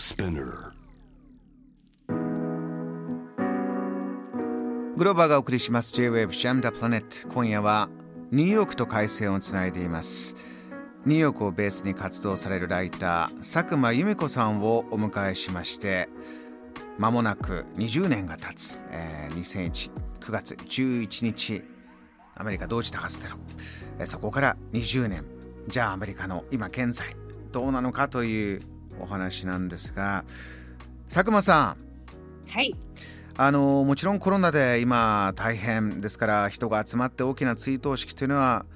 Spinner. グローバーがお送りします。J-Wave ジャムダプラネット今夜はニューヨークと回線をつないでいます。ニューヨークをベースに活動されるライター佐久間由美子さんをお迎えしましてまもなく20年が経つ、えー、2001 9月11日アメリカ同時多発テロ、え、そこから20年。じゃあアメリカの今現在どうなのかというお話なんですが佐久間さん。はい。あのもちろんコロナで今大変ですから人が集まって大きな追悼式というのは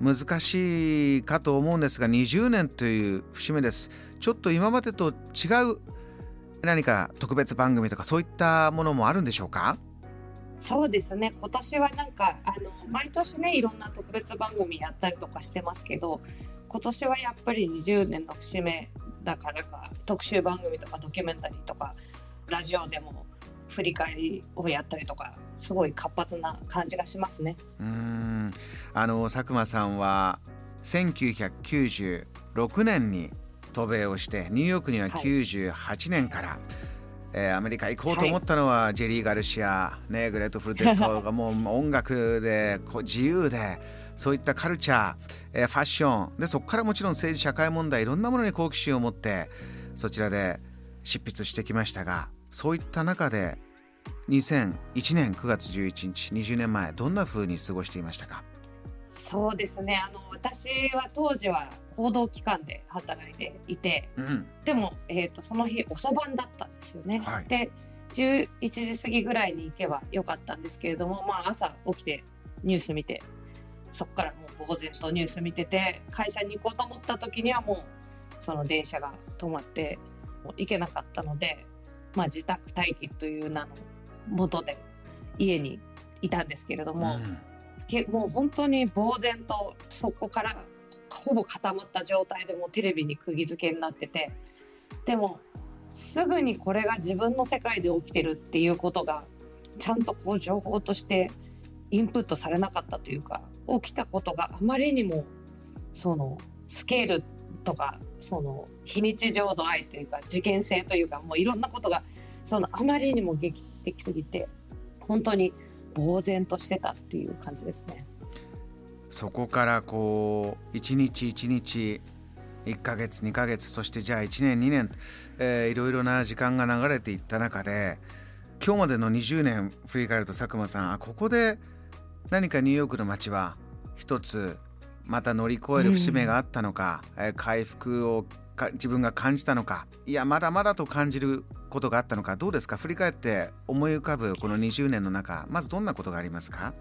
難しいかと思うんですが20年という節目です。ちょっと今までと違う何か特別番組とかそういったものもあるんでしょうか？そうですね。今年はなんかあの毎年ねいろんな特別番組やったりとかしてますけど今年はやっぱり20年の節目だからか特集番組とかドキュメンタリーとかラジオでも振り返りをやったりとかすごい活発な感じがしますね。うん。あの佐久間さんは1996年に渡米をしてニューヨークには98年から、はい、えー、アメリカ行こうと思ったのは、はい、ジェリー・ガルシア、ね、グレイトフル・デッドがもう音楽でこう自由でそういったカルチャー、えー、ファッションでそこからもちろん政治社会問題いろんなものに好奇心を持ってそちらで執筆してきましたがそういった中で2001年9月11日20年前どんなふうに過ごしていましたか？そうですね。あの私は当時は報道機関で働いていて、うん、でも、えーと、その日遅番だったんですよね。はい、で11時過ぎぐらいに行けばよかったんですけれども、まあ、朝起きてニュース見てそこからもう呆然とニュース見てて会社に行こうと思った時にはもうその電車が止まってもう行けなかったのでまあ、自宅待機という名のもとで家にいたんですけれども、うん、もう本当に呆然とそこからほぼ固まった状態でもテレビに釘付けになっててでもすぐにこれが自分の世界で起きてるっていうことがちゃんとこう情報としてインプットされなかったというか起きたことがあまりにもそのスケールとかその非日常度合いというか事件性というかもういろんなことがそのあまりにも劇的すぎて本当に呆然としてたっていう感じですね。そこからこう一日一日1ヶ月2ヶ月そしてじゃあ1年2年、えー、いろいろな時間が流れていった中で今日までの20年振り返ると佐久間さんここで何かニューヨークの街は一つまた乗り越える節目があったのか、うん、回復を自分が感じたのか。いやまだまだと感じることがあったのか。どうですか？振り返って思い浮かぶこの20年の中まずどんなことがありますか？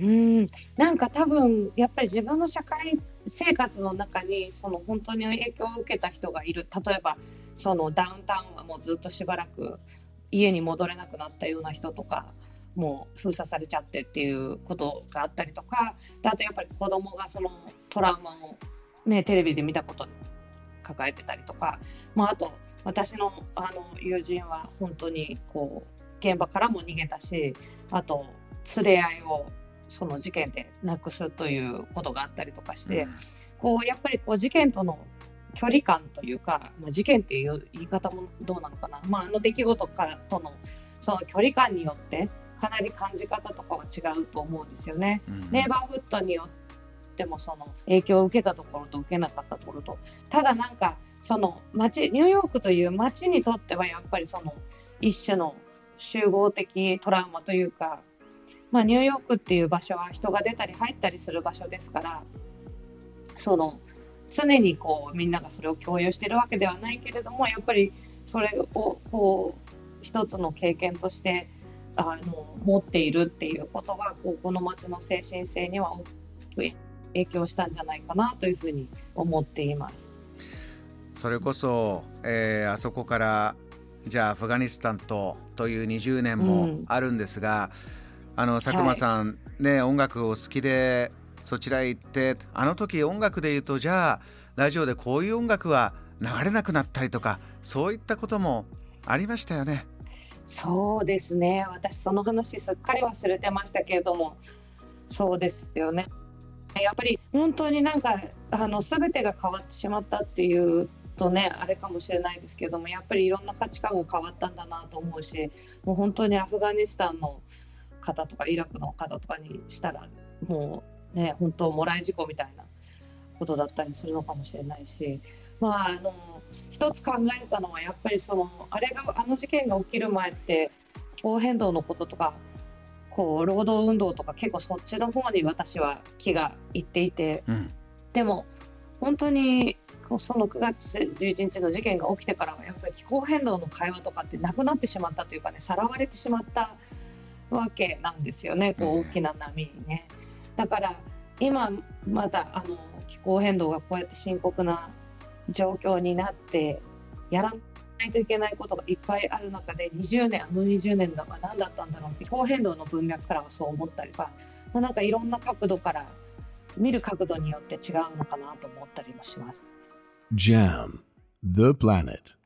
うん。なんか多分やっぱり自分の社会生活の中にその本当に影響を受けた人がいる。例えばそのダウンタウンはもうずっとしばらく家に戻れなくなったような人とかもう封鎖されちゃってっていうことがあったりとかであとやっぱり子供がそのトラウマを、ね、テレビで見たこと抱えてたりとか、まあ、あと私のあの友人は本当にこう現場からも逃げたしあと連れ合いをその事件でなくすということがあったりとかして、うん、こうやっぱりこう事件との距離感というか、まあ、事件っていう言い方もどうなのかな、まあ、あの出来事からとのその距離感によってかなり感じ方とかは違うと思うんですよね。うん、ネイバーフットによってもその影響を受けたところと受けなかったところとただなんかその街ニューヨークという街にとってはやっぱりその一種の集合的トラウマというか、まあ、ニューヨークっていう場所は人が出たり入ったりする場所ですからその常にこうみんながそれを共有してるわけではないけれどもやっぱりそれをこう一つの経験としてあの持っているっていうことはここの町の精神性には大きく影響したんじゃないかなというふうに思っています。それこそ、えー、あそこからじゃあアフガニスタンとという20年もあるんですが、うん、あの佐久間さん、はい、ね音楽を好きでそちらへ行ってあの時音楽で言うとじゃあラジオでこういう音楽は流れなくなったりとかそういったこともありましたよね。そうですね。私その話すっかり忘れてましたけれども。そうですよね。やっぱり本当になんかあの全てが変わってしまったっていうとねあれかもしれないですけどもやっぱりいろんな価値観も変わったんだなと思うしもう本当にアフガニスタンの方とかイラクの方とかにしたらもうね本当もらい事故みたいなことだったりするのかもしれないしまああの一つ考えたのはやっぱりそのあれがあの事件が起きる前って気候変動のこととかこう労働運動とか結構そっちの方に私は気がいっていて、うん、でも本当にその9月11日の事件が起きてからはやっぱり気候変動の会話とかってなくなってしまったというかねさらわれてしまったわけなんですよねこう大きな波にね。だから今まだあの気候変動がこうやって深刻な状況になってやらないといけないことがいっぱいある中で20年あの20年だか何だったんだろう気候変動の文脈からはそう思ったりとか、まあ、なんかいろんな角度から見る角度によって違うのかなと思ったりもします。JAM The Planet